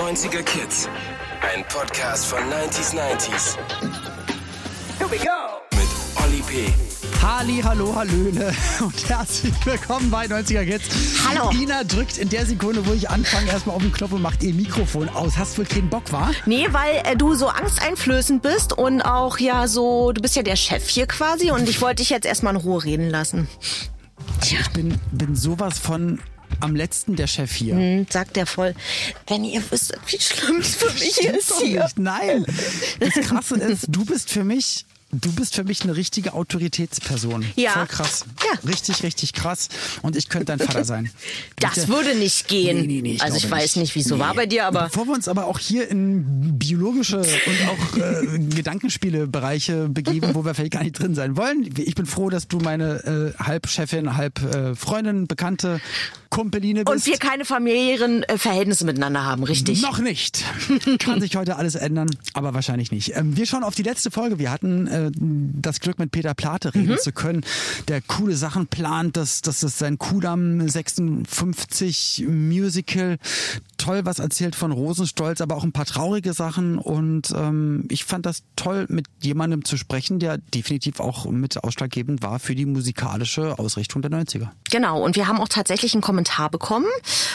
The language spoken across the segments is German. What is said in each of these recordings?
90er Kids. Ein Podcast von 90s 90s. Here we go. Mit Olli P. Halli, hallo, hallöle und herzlich willkommen bei 90er Kids. Hallo. Ina drückt in der Sekunde, wo ich anfange, erstmal auf den Knopf und macht ihr Mikrofon aus. Hast wohl keinen Bock, wa? Nee, weil äh, du so angsteinflößend bist und auch ja so, du bist ja der Chef hier quasi und ich wollte dich jetzt erstmal in Ruhe reden lassen. Also ich bin, bin sowas von am letzten der Chef hier. Hm, sagt der voll. Wenn ihr wüsstet, wie schlimm es für mich ist hier. Nicht. Nein. Das Krasse ist, du bist für mich. Du bist für mich eine richtige Autoritätsperson. Ja. Voll krass. Ja. Richtig, richtig krass. Und ich könnte dein Vater sein. Das Bitte. würde nicht gehen. Nee, nee, nee, ich also ich weiß nicht, wieso Nee. war bei dir, aber Bevor wir uns aber auch hier in biologische und auch äh, Gedankenspiele-Bereiche begeben, wo wir vielleicht gar nicht drin sein wollen, ich bin froh, dass du meine äh, halb Chefin, halb äh, Freundin, Bekannte, Kumpeline bist. und wir keine familiären äh, Verhältnisse miteinander haben, richtig? Noch nicht. Kann sich heute alles ändern, aber wahrscheinlich nicht. Ähm, wir schauen auf die letzte Folge. Wir hatten äh, das Glück, mit Peter Plate reden zu können, der coole Sachen plant, dass das ist sein Kudam 56 Musical. Toll was erzählt von Rosenstolz, aber auch ein paar traurige Sachen. Und ähm, ich fand das toll, mit jemandem zu sprechen, der definitiv auch mit ausschlaggebend war für die musikalische Ausrichtung der 90er. Genau, und wir haben auch tatsächlich einen Kommentar bekommen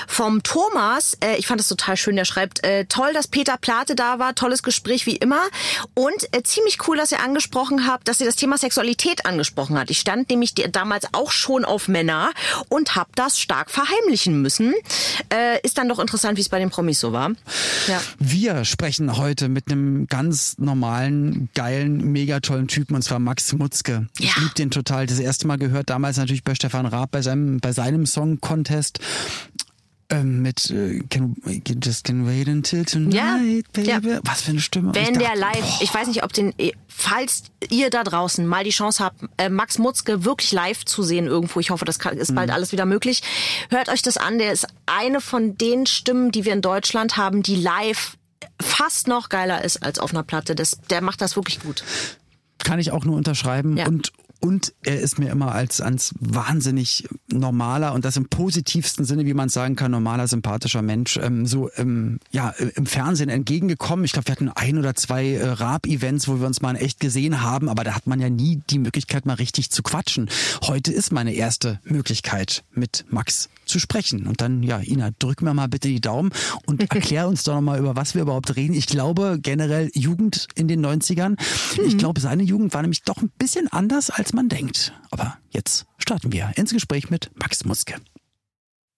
vom Thomas. Äh, ich fand das total schön. Der schreibt, äh, toll, dass Peter Plate da war, tolles Gespräch wie immer. Und äh, ziemlich cool, dass ihr angesprochen habt, dass ihr das Thema Sexualität angesprochen habt. Ich stand nämlich damals auch schon auf Männer und habe das stark verheimlichen müssen. Äh, ist dann doch interessant, wie es bei den Promis so war. Ja. Wir sprechen heute mit einem ganz normalen, geilen, mega tollen Typen und zwar Max Mutzke. Ich Ja. lieb den total. Das erste Mal gehört, damals natürlich bei Stefan Raab bei seinem, bei seinem Song Contest. Ähm, mit äh, can, Just Can Wait Until Tonight, Ja. Baby. Ja. Was für eine Stimme. Wenn der live, ich weiß nicht, ob den, falls ihr da draußen mal die Chance habt, äh, Max Mutzke wirklich live zu sehen irgendwo, ich hoffe, das kann, ist Mhm. bald alles wieder möglich, hört euch das an. Der ist eine von den Stimmen, die wir in Deutschland haben, die live fast noch geiler ist als auf einer Platte. Das, der macht das wirklich gut. Kann ich auch nur unterschreiben. Ja. Und und er ist mir immer als, als wahnsinnig normaler und das im positivsten Sinne, wie man sagen kann, normaler, sympathischer Mensch, ähm, so ähm, ja, im Fernsehen entgegengekommen. Ich glaube, wir hatten ein oder zwei äh, Raab-Events, wo wir uns mal in echt gesehen haben, aber da hat man ja nie die Möglichkeit, mal richtig zu quatschen. Heute ist meine erste Möglichkeit, mit Max zu sprechen. Und dann, ja, Ina, drück mir mal bitte die Daumen und erklär uns doch nochmal, über was wir überhaupt reden. Ich glaube generell Jugend in den 90ern. Ich glaube, seine Jugend war nämlich doch ein bisschen anders, als man denkt. Aber jetzt starten wir ins Gespräch mit Max Muske.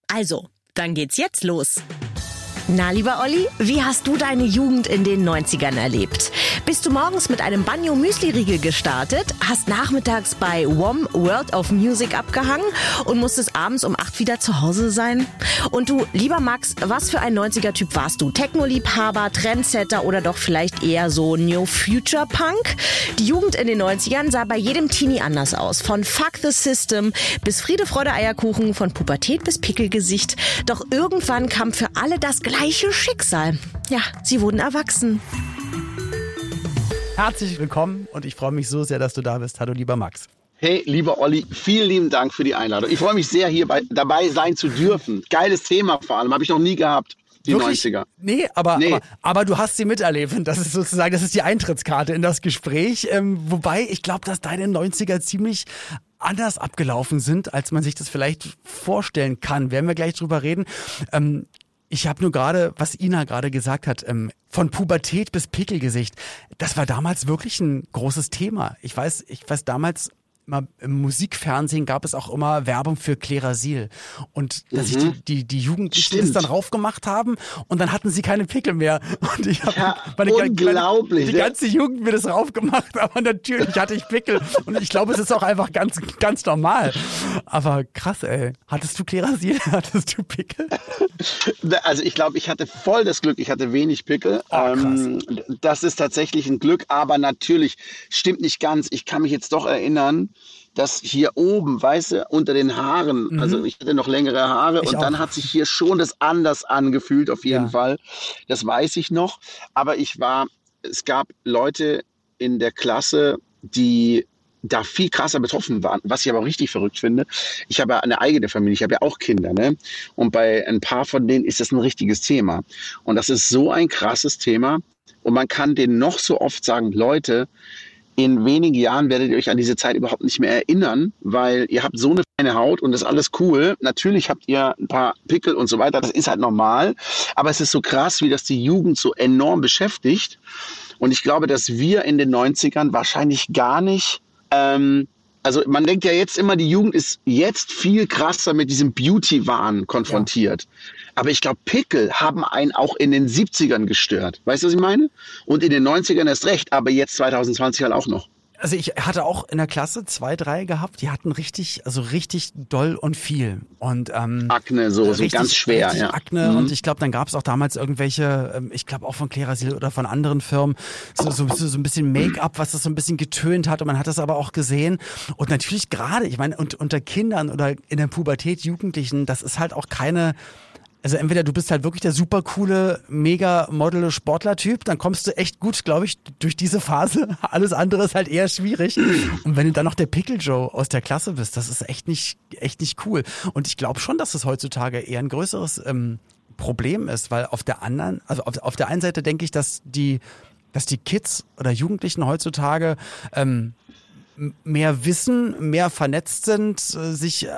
Also, dann geht's jetzt los. Na, lieber Olli, wie hast du deine Jugend in den 90ern erlebt? Bist du morgens mit einem Banjo Müsli-Riegel gestartet, hast nachmittags bei WOM World of Music abgehangen und musstest abends um 8 wieder zu Hause sein? Und du, lieber Max, was für ein 90er-Typ warst du? Techno-Liebhaber, Trendsetter oder doch vielleicht eher so New Future Punk? Die Jugend in den 90ern sah bei jedem Teenie anders aus. Von Fuck the System bis Friede, Freude, Eierkuchen, von Pubertät bis Pickelgesicht. Doch irgendwann kam für alle das gleiche Schicksal. Ja, sie wurden erwachsen. Herzlich willkommen und ich freue mich so sehr, dass du da bist. Hallo, lieber Max. Hey, lieber Olli, vielen lieben Dank für die Einladung. Ich freue mich sehr, hier bei, dabei sein zu dürfen. Geiles Thema vor allem, habe ich noch nie gehabt, die 90er. Nee, aber, Nee. aber, aber du hast sie miterlebt. Und das ist sozusagen, das ist die Eintrittskarte in das Gespräch. Ähm, wobei, ich glaube, dass deine 90er ziemlich anders abgelaufen sind, als man sich das vielleicht vorstellen kann. Werden wir gleich drüber reden. Ähm, ich habe nur gerade, was Ina gerade gesagt hat, ähm, von Pubertät bis Pickelgesicht, das war damals wirklich ein großes Thema. Ich weiß, ich weiß damals immer im Musikfernsehen gab es auch immer Werbung für Klerasil und dass sich die, die, die Jugendlichen das Mhm. Dann raufgemacht haben und dann hatten sie keine Pickel mehr und ich habe Ja, meine, meine, unglaublich, die ne? ganze Jugend mir das raufgemacht, aber natürlich hatte ich Pickel und ich glaube, es ist auch einfach ganz ganz normal. Aber krass, ey, hattest du Klerasil, hattest du Pickel? Also ich glaube, ich hatte voll das Glück, ich hatte wenig Pickel. Krass. Ähm, das ist tatsächlich ein Glück, aber natürlich stimmt nicht ganz. Ich kann mich jetzt doch erinnern, dass hier oben, weißt du, unter den Haaren, also ich hatte noch längere Haare Mhm. Ich und dann auch. hat sich hier schon das anders angefühlt, auf jeden Ja. Fall. Das weiß ich noch. Aber ich war, es gab Leute in der Klasse, die da viel krasser betroffen waren, was ich aber auch richtig verrückt finde. Ich habe ja eine eigene Familie, ich habe ja auch Kinder, ne? Und bei ein paar von denen ist das ein richtiges Thema. Und das ist so ein krasses Thema. Und man kann denen noch so oft sagen, Leute, in wenigen Jahren werdet ihr euch an diese Zeit überhaupt nicht mehr erinnern, weil ihr habt so eine feine Haut und das ist alles cool. Natürlich habt ihr ein paar Pickel und so weiter, das ist halt normal. Aber es ist so krass, wie das die Jugend so enorm beschäftigt. Und ich glaube, dass wir in den 90ern wahrscheinlich gar nicht ähm, also man denkt ja jetzt immer, die Jugend ist jetzt viel krasser mit diesem Beauty-Wahn konfrontiert. Ja. Aber ich glaube, Pickel haben einen auch in den 70ern gestört. Weißt du, was ich meine? Und in den 90ern erst recht, aber jetzt 2020 halt auch noch. Also ich hatte auch in der Klasse zwei, drei gehabt, die hatten richtig, also richtig doll und viel. Und ähm, Akne, so, richtig, so ganz schwer, ja. Akne mhm. und ich glaube, dann gab es auch damals irgendwelche, ähm, ich glaube auch von Klerasil oder von anderen Firmen, so, so, so ein bisschen Make-up, was das so ein bisschen getönt hat und man hat das aber auch gesehen. Und natürlich gerade, ich meine, und, unter Kindern oder in der Pubertät Jugendlichen, das ist halt auch keine also entweder du bist halt wirklich der super coole, mega Model Sportler-Typ, dann kommst du echt gut, glaube ich, durch diese Phase. Alles andere ist halt eher schwierig. Und wenn du dann noch der Pickle Joe aus der Klasse bist, das ist echt nicht, echt nicht cool. Und ich glaube schon, dass es heutzutage eher ein größeres ähm, Problem ist, weil auf der anderen, also auf, auf der einen Seite denke ich, dass die, dass die Kids oder Jugendlichen heutzutage ähm, mehr wissen, mehr vernetzt sind, äh, sich äh,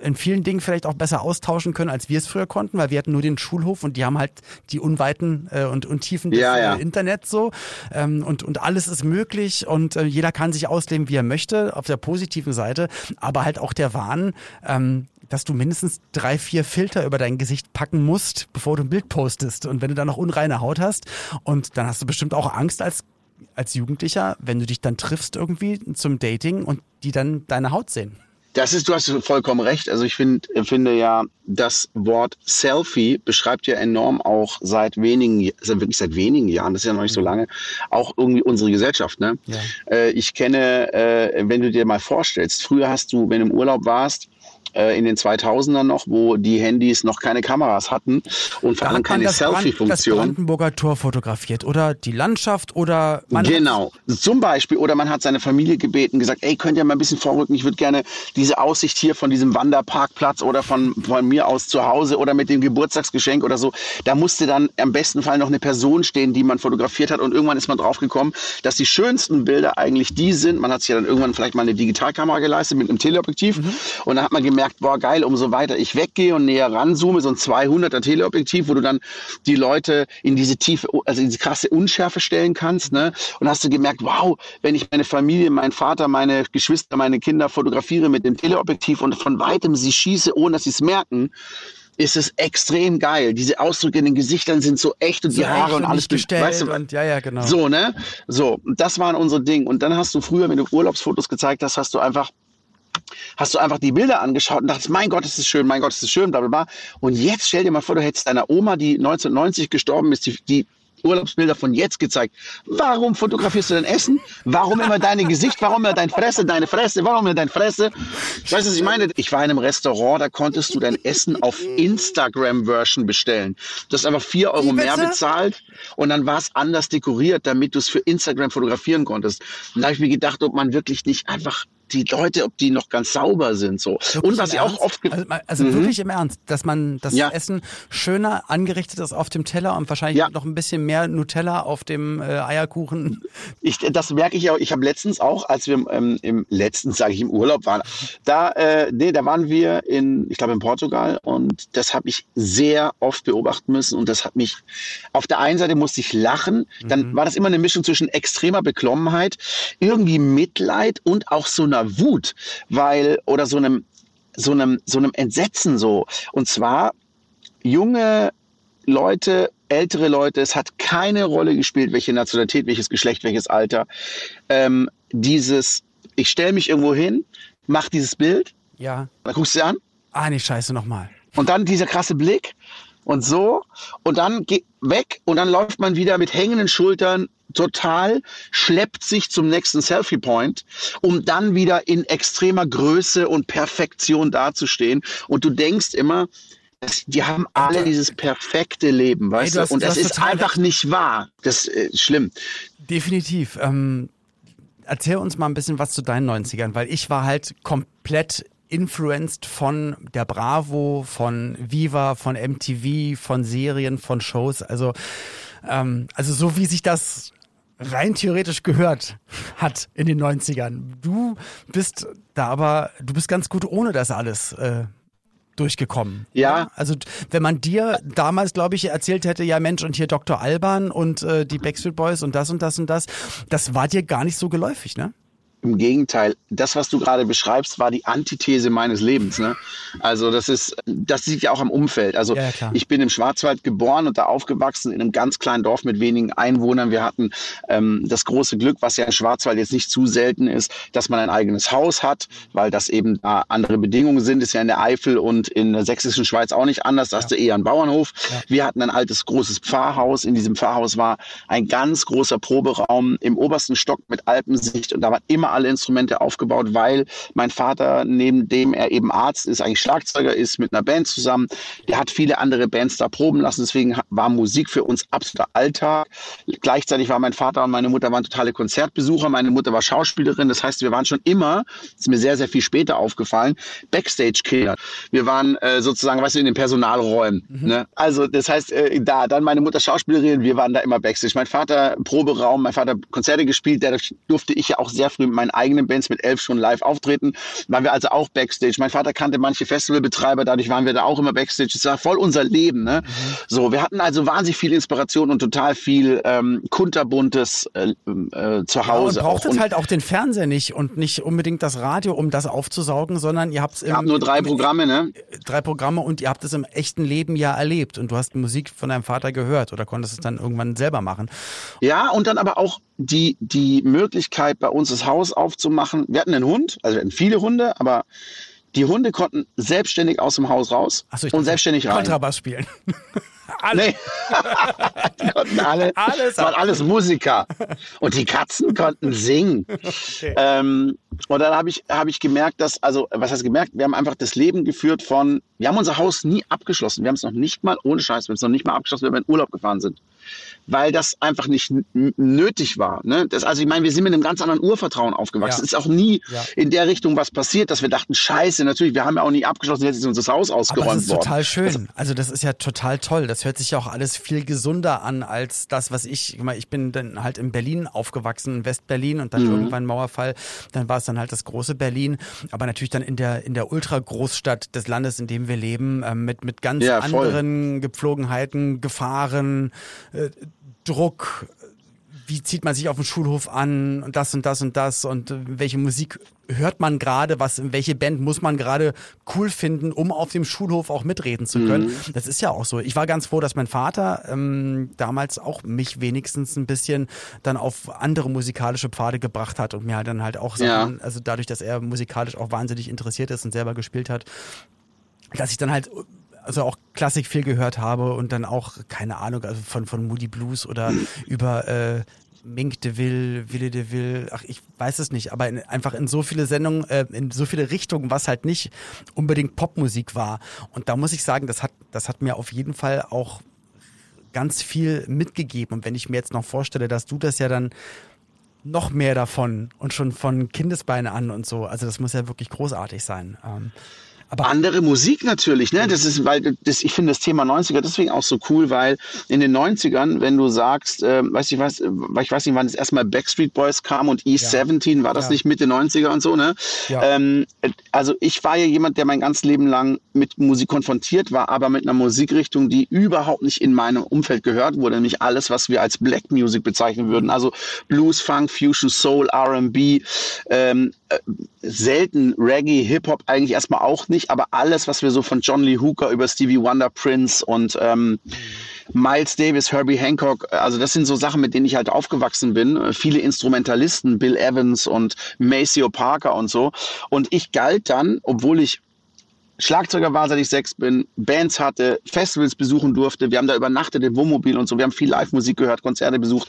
in vielen Dingen vielleicht auch besser austauschen können, als wir es früher konnten, weil wir hatten nur den Schulhof und die haben halt die Unweiten äh, und Untiefen des ja, ja. Internet so ähm, und und alles ist möglich und jeder kann sich ausleben, wie er möchte, auf der positiven Seite, aber halt auch der Wahn, ähm, dass du mindestens drei, vier Filter über dein Gesicht packen musst, bevor du ein Bild postest. Und wenn du dann noch unreine Haut hast und dann hast du bestimmt auch Angst als als Jugendlicher, wenn du dich dann triffst irgendwie zum Dating und die dann deine Haut sehen. Das ist, du hast vollkommen recht. Also ich find, finde ja, das Wort Selfie beschreibt ja enorm auch seit wenigen, also wirklich seit wenigen Jahren, das ist ja noch nicht so mhm. lange, auch irgendwie unsere Gesellschaft. Ne? Ja. Äh, ich kenne, äh, wenn du dir mal vorstellst, früher hast du, wenn du im Urlaub warst, äh, in den 2000ern noch, wo die Handys noch keine Kameras hatten und vor allem keine Selfie-Funktion. Das Brandenburger Tor fotografiert oder die Landschaft oder man genau zum Beispiel oder man hat seine Familie gebeten gesagt, ey könnt ihr mal ein bisschen vorrücken, ich würde gerne diese Aussicht hier von diesem Wanderparkplatz oder von von mir aus zu Hause oder mit dem Geburtstagsgeschenk oder so. Da musste dann im besten Fall noch eine Person stehen, die man fotografiert hat und irgendwann ist man draufgekommen, dass die schönsten Bilder eigentlich die sind. Man hat sich ja dann irgendwann vielleicht mal eine Digitalkamera geleistet mit einem Teleobjektiv mhm. und dann hat man gemerkt gemerkt, boah geil, umso weiter ich weggehe und näher ranzoome, so ein 200er Teleobjektiv, wo du dann die Leute in diese tiefe, also in diese krasse Unschärfe stellen kannst, ne? Und hast du gemerkt, wow, wenn ich meine Familie, meinen Vater, meine Geschwister, meine Kinder fotografiere mit dem Teleobjektiv und von weitem sie schieße, ohne dass sie es merken, ist es extrem geil. Diese Ausdrücke in den Gesichtern sind so echt und so die Haare und alles gestellt weißt du, und ja, ja, genau. So, ne? So, das waren unsere Dinge. Und dann hast du früher, wenn du Urlaubsfotos gezeigt hast, hast du einfach hast du einfach die Bilder angeschaut und dachtest, mein Gott, ist das schön, mein Gott, ist das schön, bla bla bla. Und jetzt stell dir mal vor, du hättest deiner Oma, die 1990 gestorben ist, die, die Urlaubsbilder von jetzt gezeigt. Warum fotografierst du dein Essen? Warum immer dein Gesicht? Warum immer dein Fresse, deine Fresse? Warum immer dein Fresse? Weißt du, was ich meine? Ich war in einem Restaurant, da konntest du dein Essen auf Instagram-Version bestellen. Du hast einfach vier Euro mehr bezahlt und dann war es anders dekoriert, damit du es für Instagram fotografieren konntest. Und da habe ich mir gedacht, ob man wirklich nicht einfach die Leute, ob die noch ganz sauber sind. So. Wirklich und was ich auch oft. Also, also mhm. wirklich im Ernst, dass man das ja. Essen schöner angerichtet ist auf dem Teller und wahrscheinlich ja. noch ein bisschen mehr Nutella auf dem äh, Eierkuchen. Ich, das merke ich auch. Ich habe letztens auch, als wir ähm, im letzten, sage ich, im Urlaub waren, da, äh, nee, da waren wir in, ich glaube in Portugal und das habe ich sehr oft beobachten müssen und das hat mich, auf der einen Seite musste ich lachen, dann mhm. war das immer eine Mischung zwischen extremer Beklommenheit, irgendwie Mitleid und auch so einer einer Wut, weil oder so einem so einem so einem Entsetzen so. Und zwar junge Leute, ältere Leute, es hat keine Rolle gespielt, welche Nationalität, welches Geschlecht, welches Alter. Ähm, dieses, ich stelle mich irgendwo hin, mach dieses Bild. Ja. Dann guckst du sie an. Ah, nee, scheiße, nochmal. Und dann dieser krasse Blick und so. Und dann geht weg und dann läuft man wieder mit hängenden Schultern total, schleppt sich zum nächsten Selfie-Point, um dann wieder in extremer Größe und Perfektion dazustehen. Und du denkst immer, die haben alle dieses perfekte Leben, weißt hey, du? Hast, und das ist einfach nicht wahr. Das ist äh, schlimm. Definitiv. Ähm erzähl uns mal ein bisschen was zu deinen 90ern, weil ich war halt komplett influenced von der Bravo, von Viva, von MTV, von Serien, von Shows. Also, ähm, also so wie sich das rein theoretisch gehört hat in den 90ern. Du bist da aber, du bist ganz gut ohne das alles äh, durchgekommen. Ja. Also wenn man dir damals, glaube ich, erzählt hätte, ja Mensch, und hier Dr. Alban und äh, die Backstreet Boys und das und das und das, das war dir gar nicht so geläufig, ne? Im Gegenteil, das, was du gerade beschreibst, war die Antithese meines Lebens. Ne? Also das ist, das sieht ja auch am Umfeld. Also ja, ich bin im Schwarzwald geboren und da aufgewachsen in einem ganz kleinen Dorf mit wenigen Einwohnern. Wir hatten ähm, das große Glück, was ja im Schwarzwald jetzt nicht zu selten ist, dass man ein eigenes Haus hat, weil das eben da andere Bedingungen sind. Ist ja in der Eifel und in der sächsischen Schweiz auch nicht anders. Da ja. hast du eher einen Bauernhof. Ja. Wir hatten ein altes großes Pfarrhaus. In diesem Pfarrhaus war ein ganz großer Proberaum im obersten Stock mit Alpensicht und da war immer alle Instrumente aufgebaut, weil mein Vater, neben dem er eben Arzt ist, eigentlich Schlagzeuger ist, mit einer Band zusammen. Der hat viele andere Bands da proben lassen. Deswegen war Musik für uns absoluter Alltag. Gleichzeitig war mein Vater und meine Mutter waren totale Konzertbesucher. Meine Mutter war Schauspielerin. Das heißt, wir waren schon immer, ist mir sehr, sehr viel später aufgefallen, Backstage-Killer. Wir waren äh, sozusagen, weißt du, in den Personalräumen. Mhm. Ne? Also, das heißt, äh, da, dann meine Mutter Schauspielerin, wir waren da immer Backstage. Mein Vater Proberaum, mein Vater Konzerte gespielt. Da durfte ich ja auch sehr früh meinen eigenen Bands mit elf schon live auftreten. Waren wir also auch Backstage. Mein Vater kannte manche Festivalbetreiber, dadurch waren wir da auch immer Backstage. Das war voll unser Leben. Ne? Mhm. So, wir hatten also wahnsinnig viel Inspiration und total viel ähm, kunterbuntes äh, äh, zu Hause. Ja, und brauchtet halt auch den Fernseher nicht und nicht unbedingt das Radio, um das aufzusaugen, sondern ihr habt es. Ihr nur drei Programme, ne? Drei Programme und ihr habt es im echten Leben ja erlebt und du hast Musik von deinem Vater gehört oder konntest es dann irgendwann selber machen. Ja, und dann aber auch die, die Möglichkeit, bei uns das Haus aufzumachen. Wir hatten einen Hund, also wir hatten viele Hunde, aber die Hunde konnten selbstständig aus dem Haus raus so, und selbstständig rein. Kontrabass spielen. alle. Nee. die konnten alle, alles waren alles Musiker. Und die Katzen konnten singen. Okay. Ähm, und dann habe ich, hab ich gemerkt, dass, also, was heißt gemerkt? Wir haben einfach das Leben geführt von, wir haben unser Haus nie abgeschlossen. Wir haben es noch nicht mal, ohne Scheiß, wir haben es noch nicht mal abgeschlossen, wenn wir in Urlaub gefahren sind weil das einfach nicht nötig war. Ne? Das, also ich meine, wir sind mit einem ganz anderen Urvertrauen aufgewachsen. Ja. Es ist auch nie ja. in der Richtung was passiert, dass wir dachten, scheiße, natürlich, wir haben ja auch nie abgeschlossen, jetzt ist unser Haus ausgeräumt worden. das ist worden. total schön. Also, also, das ist ja total toll. Das hört sich ja auch alles viel gesunder an als das, was ich, ich bin dann halt in Berlin aufgewachsen, in Westberlin und dann mhm. irgendwann Mauerfall, dann war es dann halt das große Berlin, aber natürlich dann in der, in der Ultra-Großstadt des Landes, in dem wir leben, äh, mit, mit ganz ja, anderen Gepflogenheiten, Gefahren, äh, Druck, wie zieht man sich auf dem Schulhof an und das und das und das und welche Musik hört man gerade, was, welche Band muss man gerade cool finden, um auf dem Schulhof auch mitreden zu können. Mhm. Das ist ja auch so. Ich war ganz froh, dass mein Vater ähm, damals auch mich wenigstens ein bisschen dann auf andere musikalische Pfade gebracht hat und mir halt dann halt auch Sachen, ja. also dadurch, dass er musikalisch auch wahnsinnig interessiert ist und selber gespielt hat, dass ich dann halt also auch Klassik viel gehört habe und dann auch, keine Ahnung, also von, von Moody Blues oder über äh, Mink de Ville, Ville de Ville, ach, ich weiß es nicht, aber in, einfach in so viele Sendungen, äh, in so viele Richtungen, was halt nicht unbedingt Popmusik war. Und da muss ich sagen, das hat, das hat mir auf jeden Fall auch ganz viel mitgegeben. Und wenn ich mir jetzt noch vorstelle, dass du das ja dann noch mehr davon und schon von Kindesbeinen an und so, also das muss ja wirklich großartig sein. Ähm, aber andere Musik natürlich, ne? Das ist, weil das, ich finde das Thema 90er deswegen auch so cool, weil in den 90ern, wenn du sagst, äh, weiß ich was, ich weiß nicht, wann das erstmal Backstreet Boys kam und E17, ja. war das ja. nicht Mitte 90er und so, ne? Ja. Ähm, also ich war ja jemand, der mein ganzes Leben lang mit Musik konfrontiert war, aber mit einer Musikrichtung, die überhaupt nicht in meinem Umfeld gehört wurde, nämlich alles, was wir als Black Music bezeichnen würden. Also Blues, Funk, Fusion, Soul, RB, ähm, äh, selten Reggae, Hip-Hop eigentlich erstmal auch nicht aber alles, was wir so von John Lee Hooker über Stevie Wonder, Prince und ähm, Miles Davis, Herbie Hancock, also das sind so Sachen, mit denen ich halt aufgewachsen bin. Viele Instrumentalisten, Bill Evans und Maceo Parker und so. Und ich galt dann, obwohl ich Schlagzeuger war, seit ich sechs bin, Bands hatte, Festivals besuchen durfte. Wir haben da übernachtet im Wohnmobil und so. Wir haben viel Live-Musik gehört, Konzerte besucht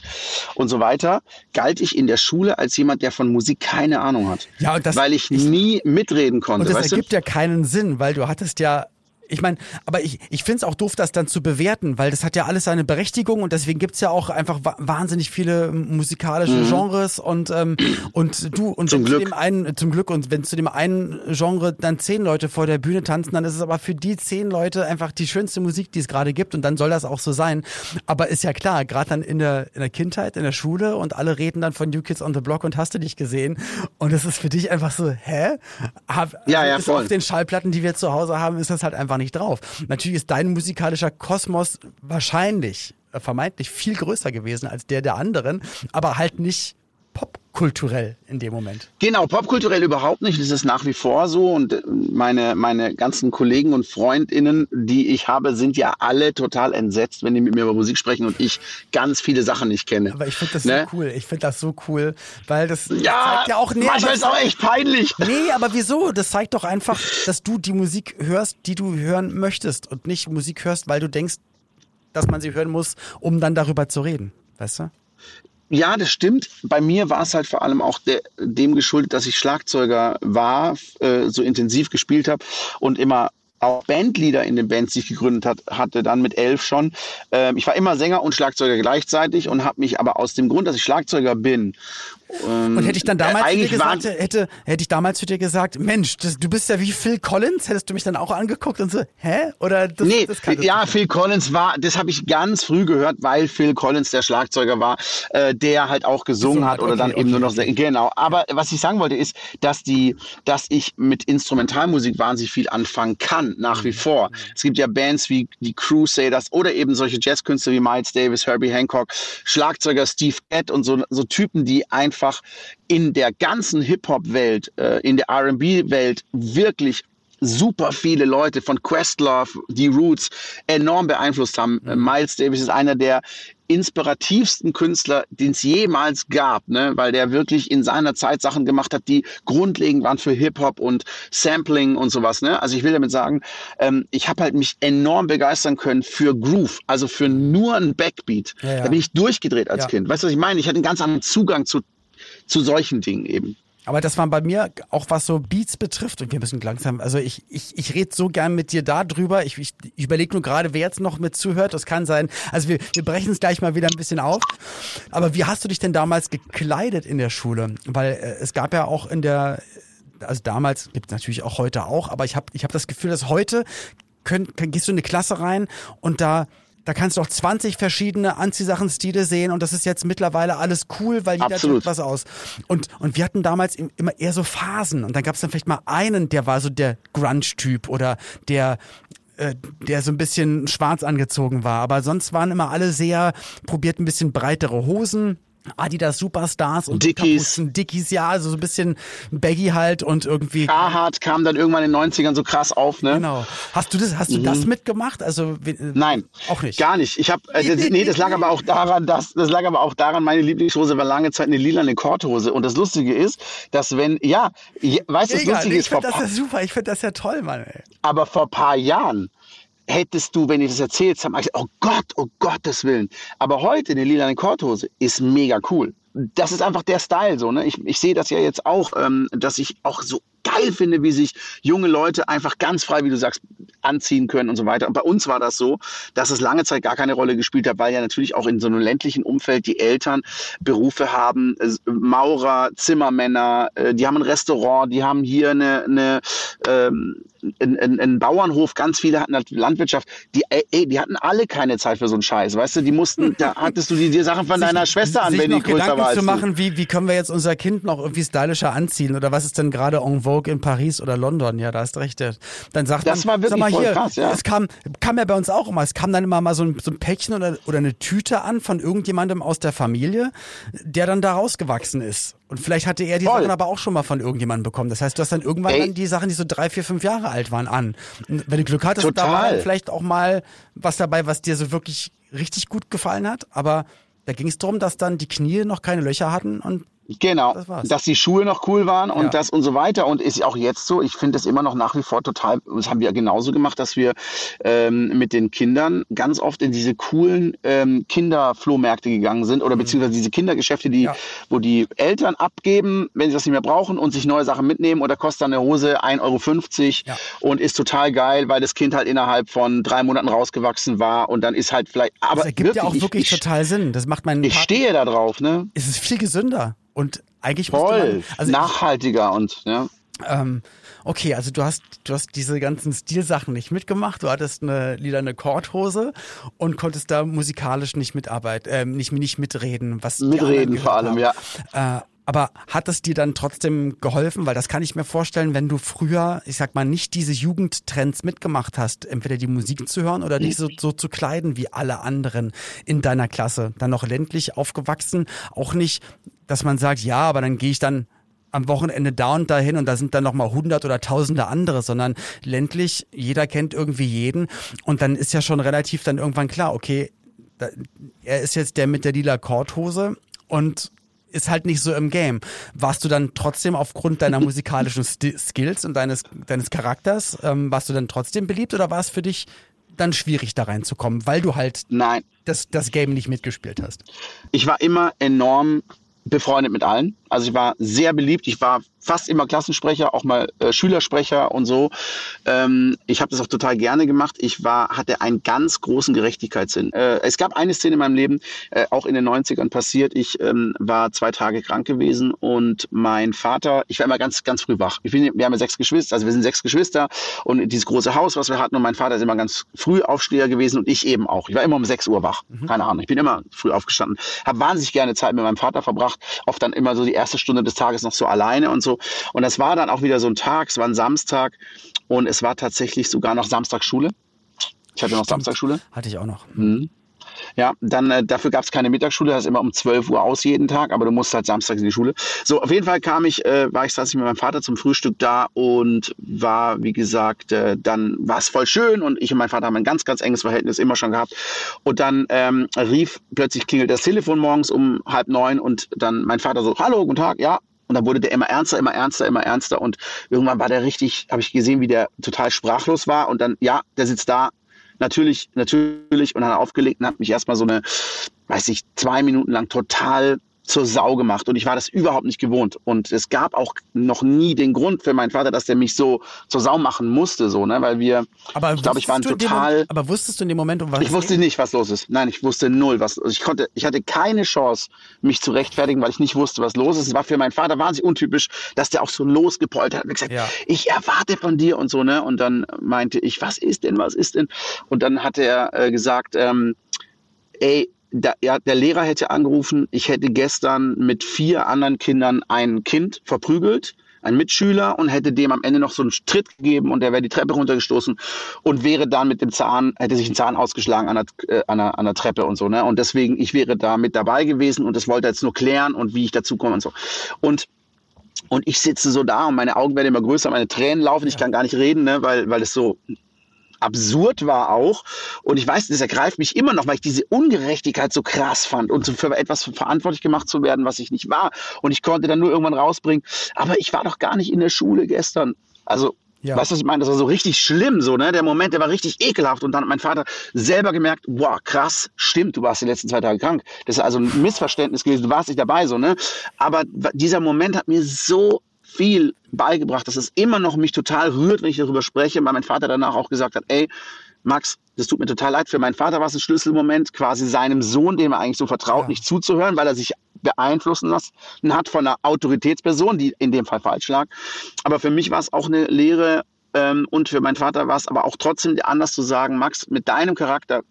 und so weiter. Galt ich in der Schule als jemand, der von Musik keine Ahnung hat. Ja, und das, weil ich, ich nie mitreden konnte. Und das ergibt du? ja keinen Sinn, weil du hattest ja ich meine, aber ich, ich finde es auch doof, das dann zu bewerten, weil das hat ja alles seine Berechtigung und deswegen gibt's ja auch einfach wahnsinnig viele musikalische mhm. Genres und, ähm, und du, und zum Glück. Zu dem einen, zum Glück, und wenn zu dem einen Genre dann zehn Leute vor der Bühne tanzen, dann ist es aber für die zehn Leute einfach die schönste Musik, die es gerade gibt und dann soll das auch so sein. Aber ist ja klar, gerade dann in der, in der Kindheit, in der Schule und alle reden dann von New Kids on the Block und hast du dich gesehen und es ist für dich einfach so, hä? Hab, ja, ja, voll. auf den Schallplatten, die wir zu Hause haben, ist das halt einfach nicht drauf. Natürlich ist dein musikalischer Kosmos wahrscheinlich, äh, vermeintlich viel größer gewesen als der der anderen, aber halt nicht popkulturell in dem Moment. Genau, popkulturell überhaupt nicht. Das ist nach wie vor so. Und meine, meine ganzen Kollegen und FreundInnen, die ich habe, sind ja alle total entsetzt, wenn die mit mir über Musik sprechen und ich ganz viele Sachen nicht kenne. Aber ich finde das ne? so cool. Ich finde das so cool, weil das ja, zeigt ja auch nee, Manchmal ist auch echt peinlich. Nee, aber wieso? Das zeigt doch einfach, dass du die Musik hörst, die du hören möchtest und nicht Musik hörst, weil du denkst, dass man sie hören muss, um dann darüber zu reden. Weißt du? Ja, das stimmt. Bei mir war es halt vor allem auch de, dem geschuldet, dass ich Schlagzeuger war, äh, so intensiv gespielt habe und immer auch Bandleader in den Bands, die ich gegründet hat, hatte, dann mit elf schon. Ähm, ich war immer Sänger und Schlagzeuger gleichzeitig und habe mich aber aus dem Grund, dass ich Schlagzeuger bin ähm, und hätte ich dann damals äh, zu dir gesagt, hätte, hätte ich damals zu dir gesagt, Mensch, das, du bist ja wie Phil Collins, hättest du mich dann auch angeguckt und so, hä? Oder das, nee, das ja, Phil Collins war, das habe ich ganz früh gehört, weil Phil Collins der Schlagzeuger war, äh, der halt auch gesungen, gesungen hat oder okay, dann okay, eben nur noch okay. genau. Aber was ich sagen wollte ist, dass die, dass ich mit Instrumentalmusik wahnsinnig viel anfangen kann nach mhm. wie vor. Mhm. Es gibt ja Bands wie die Crusaders oder eben solche Jazzkünstler wie Miles Davis, Herbie Hancock, Schlagzeuger Steve Gadd und so so Typen, die einfach einfach in der ganzen Hip-Hop-Welt, äh, in der RB-Welt wirklich super viele Leute von Questlove, die Roots enorm beeinflusst haben. Mhm. Miles Davis ist einer der inspirativsten Künstler, den es jemals gab, ne? weil der wirklich in seiner Zeit Sachen gemacht hat, die grundlegend waren für Hip-Hop und Sampling und sowas. Ne? Also ich will damit sagen, ähm, ich habe halt mich enorm begeistern können für Groove, also für nur ein Backbeat. Ja, ja. Da bin ich durchgedreht als ja. Kind. Weißt du, was ich meine? Ich hatte einen ganz anderen Zugang zu zu solchen Dingen eben. Aber das war bei mir auch was so Beats betrifft und wir müssen langsam, also ich, ich, ich rede so gern mit dir da drüber. Ich, ich, ich überlege nur gerade, wer jetzt noch mit zuhört. Das kann sein. Also wir, wir brechen es gleich mal wieder ein bisschen auf. Aber wie hast du dich denn damals gekleidet in der Schule? Weil äh, es gab ja auch in der, also damals gibt es natürlich auch heute auch, aber ich habe ich hab das Gefühl, dass heute könnt, gehst du in eine Klasse rein und da da kannst du auch 20 verschiedene Anziehsachenstile sehen und das ist jetzt mittlerweile alles cool, weil jeder Absolut. was aus. Und, und wir hatten damals immer eher so Phasen und dann gab es dann vielleicht mal einen, der war so der Grunge-Typ oder der äh, der so ein bisschen schwarz angezogen war. Aber sonst waren immer alle sehr, probiert ein bisschen breitere Hosen, Adidas Superstars und Dickies. Dickies, ja, also so ein bisschen Baggy halt und irgendwie. Carhartt kam dann irgendwann in den 90ern so krass auf, ne? Genau. Hast du das, hast du mhm. das mitgemacht? Also, äh, Nein. Auch nicht. Gar nicht. Ich habe, äh, nee, das lag aber auch daran, dass, das lag aber auch daran, meine Lieblingshose war lange Zeit eine lilane Korthose. Und das Lustige ist, dass wenn, ja, weißt du, das Lustige ist, ich finde das ja super, ich finde das ja toll, Mann, ey. Aber vor paar Jahren, hättest du, wenn ich das erzählt habe, oh Gott, oh Gottes Willen. Aber heute eine lila Korthose ist mega cool. Das ist einfach der Style so. Ne? Ich, ich sehe das ja jetzt auch, ähm, dass ich auch so geil finde, wie sich junge Leute einfach ganz frei, wie du sagst, anziehen können und so weiter. Und bei uns war das so, dass es lange Zeit gar keine Rolle gespielt hat, weil ja natürlich auch in so einem ländlichen Umfeld die Eltern Berufe haben, Maurer, Zimmermänner, äh, die haben ein Restaurant, die haben hier eine, eine ähm, ein, ein, Bauernhof, ganz viele hatten halt Landwirtschaft, die, ey, die hatten alle keine Zeit für so einen Scheiß, weißt du, die mussten, da hattest du die, die Sachen von sich, deiner Schwester an, wenn die größer Gedanken war als zu machen, wie, wie können wir jetzt unser Kind noch irgendwie stylischer anziehen oder was ist denn gerade en vogue in Paris oder London? Ja, da hast recht. Dann sagt das man, war wirklich sag mal hier, krass, ja. es kam, kam ja bei uns auch immer, es kam dann immer mal so ein, so ein Päckchen oder, oder eine Tüte an von irgendjemandem aus der Familie, der dann da rausgewachsen ist. Und vielleicht hatte er die Voll. Sachen aber auch schon mal von irgendjemandem bekommen. Das heißt, du hast dann irgendwann dann die Sachen, die so drei, vier, fünf Jahre alt waren, an. Und wenn du Glück hattest, Total. da war dann vielleicht auch mal was dabei, was dir so wirklich richtig gut gefallen hat. Aber da ging es darum, dass dann die Knie noch keine Löcher hatten und Genau, das dass die Schuhe noch cool waren und ja. das und so weiter. Und ist auch jetzt so. Ich finde das immer noch nach wie vor total, das haben wir genauso gemacht, dass wir ähm, mit den Kindern ganz oft in diese coolen ähm, Kinderflohmärkte gegangen sind oder mhm. beziehungsweise diese Kindergeschäfte, die, ja. wo die Eltern abgeben, wenn sie das nicht mehr brauchen und sich neue Sachen mitnehmen oder kostet dann eine Hose 1,50 Euro ja. und ist total geil, weil das Kind halt innerhalb von drei Monaten rausgewachsen war und dann ist halt vielleicht. Aber das ergibt wirklich, ja auch wirklich ich, total Sinn. Das macht meinen. Ich Partner, stehe da drauf, ne? Es ist viel gesünder. Und eigentlich Voll, man, also nachhaltiger und ja. Ähm, okay, also du hast du hast diese ganzen Stilsachen nicht mitgemacht. Du hattest eine lilane Korthose und konntest da musikalisch nicht mitarbeiten, äh, nicht nicht mitreden, was mitreden vor allem, haben. ja. Äh, aber hat es dir dann trotzdem geholfen? Weil das kann ich mir vorstellen, wenn du früher, ich sag mal, nicht diese Jugendtrends mitgemacht hast, entweder die Musik zu hören oder dich so, so zu kleiden wie alle anderen in deiner Klasse, dann noch ländlich aufgewachsen, auch nicht dass man sagt, ja, aber dann gehe ich dann am Wochenende da und dahin und da sind dann nochmal hundert oder tausende andere, sondern ländlich, jeder kennt irgendwie jeden und dann ist ja schon relativ dann irgendwann klar, okay, da, er ist jetzt der mit der lila Korthose und ist halt nicht so im Game. Warst du dann trotzdem aufgrund deiner musikalischen Skills und deines, deines Charakters, ähm, warst du dann trotzdem beliebt oder war es für dich dann schwierig da reinzukommen, weil du halt Nein. Das, das Game nicht mitgespielt hast? Ich war immer enorm befreundet mit allen. Also ich war sehr beliebt. Ich war fast immer Klassensprecher, auch mal äh, Schülersprecher und so. Ähm, ich habe das auch total gerne gemacht. Ich war, hatte einen ganz großen Gerechtigkeitssinn. Äh, es gab eine Szene in meinem Leben, äh, auch in den 90ern passiert. Ich ähm, war zwei Tage krank gewesen und mein Vater, ich war immer ganz, ganz früh wach. Bin, wir haben ja sechs Geschwister, also wir sind sechs Geschwister und dieses große Haus, was wir hatten und mein Vater ist immer ganz früh Aufsteher gewesen und ich eben auch. Ich war immer um sechs Uhr wach. Mhm. Keine Ahnung. Ich bin immer früh aufgestanden. Habe wahnsinnig gerne Zeit mit meinem Vater verbracht. Oft dann immer so die erste Stunde des Tages noch so alleine und so. Und das war dann auch wieder so ein Tag, es war ein Samstag und es war tatsächlich sogar noch Samstagsschule. Ich hatte noch Samstagsschule. Hatte ich auch noch. Mhm. Ja, dann äh, dafür gab es keine Mittagsschule, das ist immer um 12 Uhr aus jeden Tag, aber du musst halt samstags in die Schule. So, auf jeden Fall kam ich, äh, war ich saß ich mit meinem Vater zum Frühstück da und war, wie gesagt, äh, dann war es voll schön und ich und mein Vater haben ein ganz, ganz enges Verhältnis immer schon gehabt. Und dann ähm, rief plötzlich klingelt das Telefon morgens um halb neun und dann mein Vater so, hallo, guten Tag, ja, und dann wurde der immer ernster, immer ernster, immer ernster. Und irgendwann war der richtig, habe ich gesehen, wie der total sprachlos war. Und dann, ja, der sitzt da, natürlich, natürlich. Und dann aufgelegt und hat mich erstmal so eine, weiß ich, zwei Minuten lang total zur Sau gemacht und ich war das überhaupt nicht gewohnt und es gab auch noch nie den Grund für meinen Vater, dass der mich so zur Sau machen musste, so, ne, weil wir, aber ich glaube, ich war total. aber wusstest du in dem Moment, um was? Ich wusste nicht, was los ist. Nein, ich wusste null, was. Also ich konnte, ich hatte keine Chance, mich zu rechtfertigen, weil ich nicht wusste, was los ist. Es war für meinen Vater wahnsinnig untypisch, dass der auch so losgepoltert hat und gesagt, ja. ich erwarte von dir und so, ne, und dann meinte ich, was ist denn, was ist denn? Und dann hat er äh, gesagt, ähm, ey, da, ja, der Lehrer hätte angerufen, ich hätte gestern mit vier anderen Kindern ein Kind verprügelt, ein Mitschüler, und hätte dem am Ende noch so einen Tritt gegeben und der wäre die Treppe runtergestoßen und wäre dann mit dem Zahn, hätte sich ein Zahn ausgeschlagen an der, äh, an der, an der Treppe und so. Ne? Und deswegen, ich wäre da mit dabei gewesen und das wollte er jetzt nur klären und wie ich dazu komme und so. Und und ich sitze so da und meine Augen werden immer größer, meine Tränen laufen, ich kann gar nicht reden, ne, weil, weil es so absurd war auch. Und ich weiß, das ergreift mich immer noch, weil ich diese Ungerechtigkeit so krass fand und für etwas verantwortlich gemacht zu werden, was ich nicht war. Und ich konnte dann nur irgendwann rausbringen, aber ich war doch gar nicht in der Schule gestern. Also ja. Weißt du, was ich meine? Das war so richtig schlimm, so, ne? Der Moment, der war richtig ekelhaft. Und dann hat mein Vater selber gemerkt, wow, krass, stimmt, du warst die letzten zwei Tage krank. Das ist also ein Missverständnis gewesen, du warst nicht dabei, so, ne? Aber dieser Moment hat mir so viel beigebracht, dass es immer noch mich total rührt, wenn ich darüber spreche, weil mein Vater danach auch gesagt hat, ey, Max, das tut mir total leid. Für meinen Vater war es ein Schlüsselmoment, quasi seinem Sohn, dem er eigentlich so vertraut, ja. nicht zuzuhören, weil er sich beeinflussen lassen hat von einer Autoritätsperson, die in dem Fall falsch lag. Aber für mich war es auch eine Lehre ähm, und für meinen Vater war es aber auch trotzdem anders zu sagen, Max, mit deinem Charakter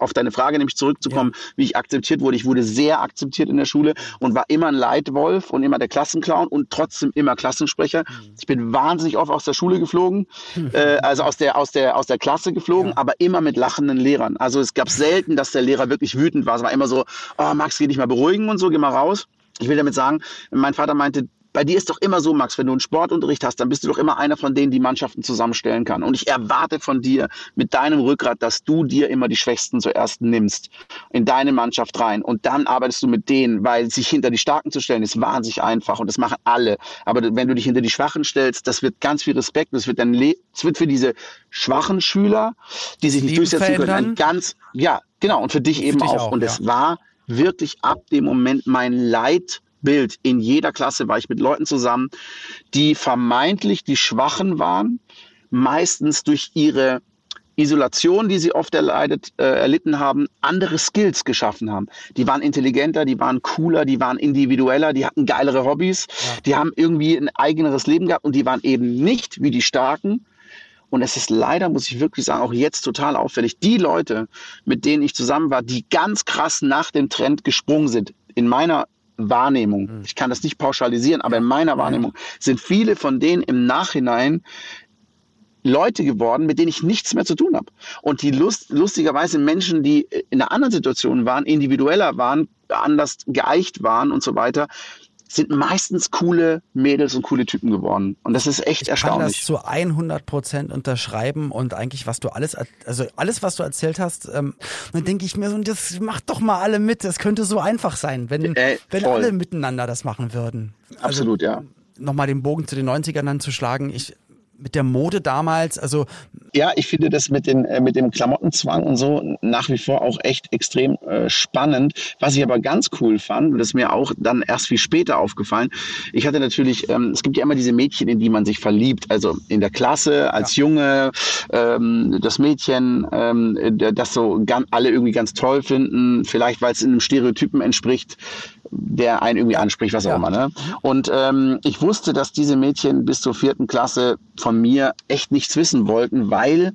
auf deine Frage nämlich zurückzukommen, ja. wie ich akzeptiert wurde. Ich wurde sehr akzeptiert in der Schule und war immer ein Leitwolf und immer der Klassenclown und trotzdem immer Klassensprecher. Mhm. Ich bin wahnsinnig oft aus der Schule geflogen, äh, also aus der, aus der, aus der Klasse geflogen, ja. aber immer mit lachenden Lehrern. Also es gab selten, dass der Lehrer wirklich wütend war. Es war immer so, oh Max, geh dich mal beruhigen und so, geh mal raus. Ich will damit sagen, mein Vater meinte, bei dir ist doch immer so, Max, wenn du einen Sportunterricht hast, dann bist du doch immer einer von denen, die Mannschaften zusammenstellen kann. Und ich erwarte von dir mit deinem Rückgrat, dass du dir immer die Schwächsten zuerst nimmst, in deine Mannschaft rein. Und dann arbeitest du mit denen, weil sich hinter die Starken zu stellen, ist wahnsinnig einfach und das machen alle. Aber wenn du dich hinter die Schwachen stellst, das wird ganz viel Respekt, das wird dann, es wird für diese schwachen Schüler, die sich nicht durchsetzen können, ein ganz, ja, genau, und für dich für eben dich auch. auch. Und es war wirklich ab dem Moment mein Leid, Bild. In jeder Klasse war ich mit Leuten zusammen, die vermeintlich die Schwachen waren, meistens durch ihre Isolation, die sie oft erleidet, äh, erlitten haben, andere Skills geschaffen haben. Die waren intelligenter, die waren cooler, die waren individueller, die hatten geilere Hobbys, ja. die haben irgendwie ein eigeneres Leben gehabt und die waren eben nicht wie die Starken. Und es ist leider, muss ich wirklich sagen, auch jetzt total auffällig. Die Leute, mit denen ich zusammen war, die ganz krass nach dem Trend gesprungen sind, in meiner Wahrnehmung, hm. ich kann das nicht pauschalisieren, aber in meiner Wahrnehmung sind viele von denen im Nachhinein Leute geworden, mit denen ich nichts mehr zu tun habe. Und die Lust, lustigerweise Menschen, die in einer anderen Situation waren, individueller waren, anders geeicht waren und so weiter, sind meistens coole Mädels und coole Typen geworden. Und das ist echt ich erstaunlich. Ich kann das zu 100 Prozent unterschreiben und eigentlich, was du alles, also alles, was du erzählt hast, ähm, dann denke ich mir so, das macht doch mal alle mit. Das könnte so einfach sein, wenn, äh, wenn alle miteinander das machen würden. Also, Absolut, ja. Nochmal den Bogen zu den 90ern dann zu schlagen. Ich, mit der Mode damals, also ja, ich finde das mit, den, äh, mit dem Klamottenzwang und so nach wie vor auch echt extrem äh, spannend. Was ich aber ganz cool fand, und das ist mir auch dann erst viel später aufgefallen, ich hatte natürlich, ähm, es gibt ja immer diese Mädchen, in die man sich verliebt, also in der Klasse, als ja. Junge, ähm, das Mädchen, ähm, das so ganz, alle irgendwie ganz toll finden, vielleicht weil es in einem Stereotypen entspricht, der einen irgendwie anspricht, was auch ja. immer. Ne? Und ähm, ich wusste, dass diese Mädchen bis zur vierten Klasse von mir echt nichts wissen wollten, weil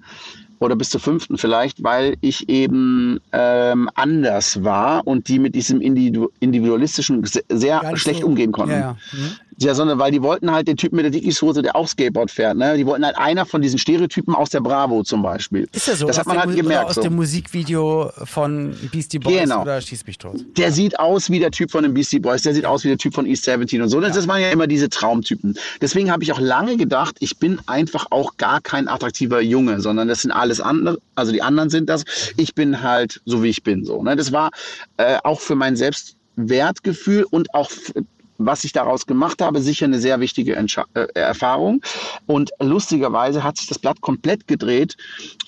oder bis zur fünften vielleicht, weil ich eben ähm, anders war und die mit diesem individualistischen sehr schlecht so. umgehen konnten. Ja, ja. Mhm. Ja, sondern weil die wollten halt den Typen mit der Dickies-Hose, der auch Skateboard fährt. Ne? Die wollten halt einer von diesen Stereotypen aus der Bravo zum Beispiel. Ist ja so. Das hat man halt gemerkt. Aus so. dem Musikvideo von Beastie Boys genau. oder Schieß mich tot. Der sieht aus wie der Typ von den Beastie Boys, der sieht aus wie der Typ von East 17 und so. Das, ja. das waren ja immer diese Traumtypen. Deswegen habe ich auch lange gedacht, ich bin einfach auch gar kein attraktiver Junge, sondern das sind alles andere, also die anderen sind das. Ich bin halt so, wie ich bin. So, ne? Das war äh, auch für mein Selbstwertgefühl und auch was ich daraus gemacht habe, sicher eine sehr wichtige Entsche äh, Erfahrung. Und lustigerweise hat sich das Blatt komplett gedreht,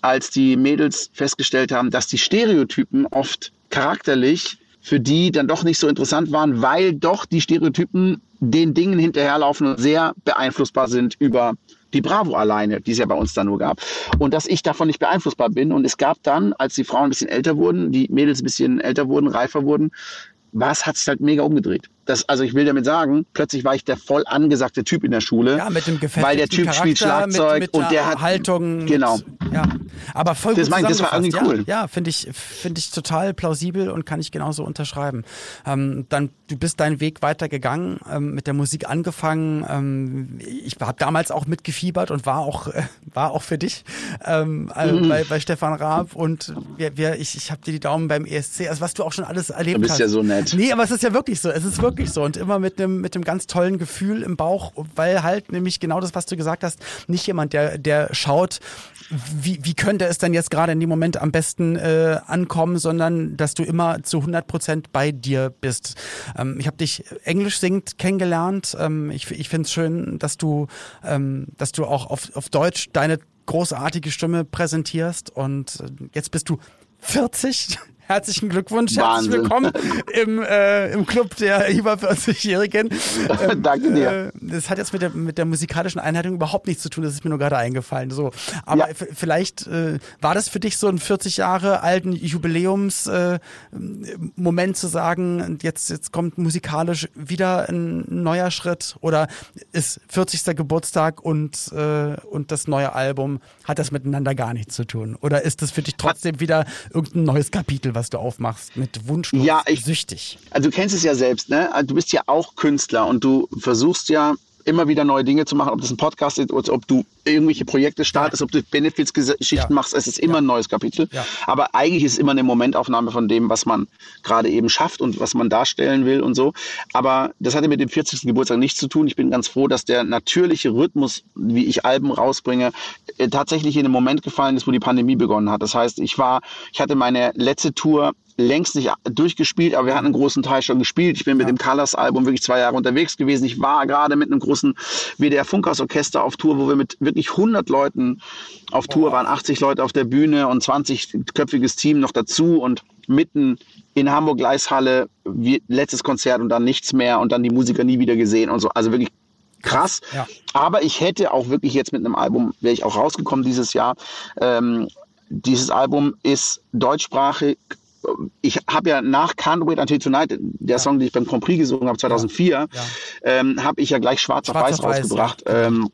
als die Mädels festgestellt haben, dass die Stereotypen oft charakterlich für die dann doch nicht so interessant waren, weil doch die Stereotypen den Dingen hinterherlaufen und sehr beeinflussbar sind über die Bravo alleine, die es ja bei uns dann nur gab. Und dass ich davon nicht beeinflussbar bin. Und es gab dann, als die Frauen ein bisschen älter wurden, die Mädels ein bisschen älter wurden, reifer wurden, was hat sich halt mega umgedreht. Das, also ich will damit sagen, plötzlich war ich der voll angesagte Typ in der Schule. Ja, mit dem Weil der Typ Charakter, spielt Schlagzeug mit, mit und der hat Haltung. Genau. Mit, ja, aber voll das mein, Das war irgendwie cool. Ja, finde ich, finde ich total plausibel und kann ich genauso unterschreiben. Ähm, dann, du bist deinen Weg weitergegangen, ähm, mit der Musik angefangen. Ähm, ich habe damals auch mitgefiebert und war auch, äh, war auch für dich ähm, äh, mhm. bei, bei Stefan Raab und wir, wir, ich, ich habe dir die Daumen beim ESC, also was du auch schon alles erlebt hast. Du bist hast. ja so nett. Nee, aber es ist ja wirklich so. Es ist wirklich so. Und immer mit einem mit einem ganz tollen Gefühl im Bauch, weil halt nämlich genau das, was du gesagt hast, nicht jemand, der, der schaut, wie, wie könnte es denn jetzt gerade in dem Moment am besten äh, ankommen, sondern dass du immer zu 100 Prozent bei dir bist. Ähm, ich habe dich Englisch singt kennengelernt. Ähm, ich ich finde es schön, dass du, ähm, dass du auch auf, auf Deutsch deine großartige Stimme präsentierst und äh, jetzt bist du 40. Herzlichen Glückwunsch, Wahnsinn. herzlich willkommen im, äh, im Club der über 40-Jährigen. Ähm, Danke dir. Äh, das hat jetzt mit der, mit der musikalischen Einleitung überhaupt nichts zu tun, das ist mir nur gerade eingefallen. So. Aber ja. vielleicht äh, war das für dich so ein 40 Jahre alten Jubiläumsmoment äh, zu sagen, jetzt, jetzt kommt musikalisch wieder ein neuer Schritt oder ist 40. Geburtstag und, äh, und das neue Album, hat das miteinander gar nichts zu tun? Oder ist das für dich trotzdem wieder irgendein neues Kapitel? Was du aufmachst, mit Wunschlos ja, ich, süchtig. Also du kennst es ja selbst, ne? Also du bist ja auch Künstler und du versuchst ja immer wieder neue Dinge zu machen, ob das ein Podcast ist, ob du irgendwelche Projekte startest, ja. ob du Benefits-Geschichten ja. machst, es ist immer ja. ein neues Kapitel. Aber eigentlich ist es immer eine Momentaufnahme von dem, was man gerade eben schafft und was man darstellen will und so. Aber das hatte mit dem 40. Geburtstag nichts zu tun. Ich bin ganz froh, dass der natürliche Rhythmus, wie ich Alben rausbringe, äh, tatsächlich in den Moment gefallen ist, wo die Pandemie begonnen hat. Das heißt, ich war, ich hatte meine letzte Tour längst nicht durchgespielt, aber wir hatten einen großen Teil schon gespielt. Ich bin mit ja. dem Colors-Album wirklich zwei Jahre unterwegs gewesen. Ich war gerade mit einem großen WDR Funkhaus-Orchester auf Tour, wo wir mit wirklich 100 Leuten auf Tour waren, 80 Leute auf der Bühne und 20-köpfiges Team noch dazu und mitten in Hamburg Gleishalle wie, letztes Konzert und dann nichts mehr und dann die Musiker nie wieder gesehen und so. Also wirklich krass. Ja. Aber ich hätte auch wirklich jetzt mit einem Album, wäre ich auch rausgekommen dieses Jahr. Ähm, dieses Album ist deutschsprachig ich habe ja nach Can't Wait Until Tonight, der ja. Song, den ich beim Grand Prix gesungen habe 2004, ja. ähm, habe ich ja gleich Schwarz, Schwarz auf Weiß, Weiß rausgebracht. Ähm,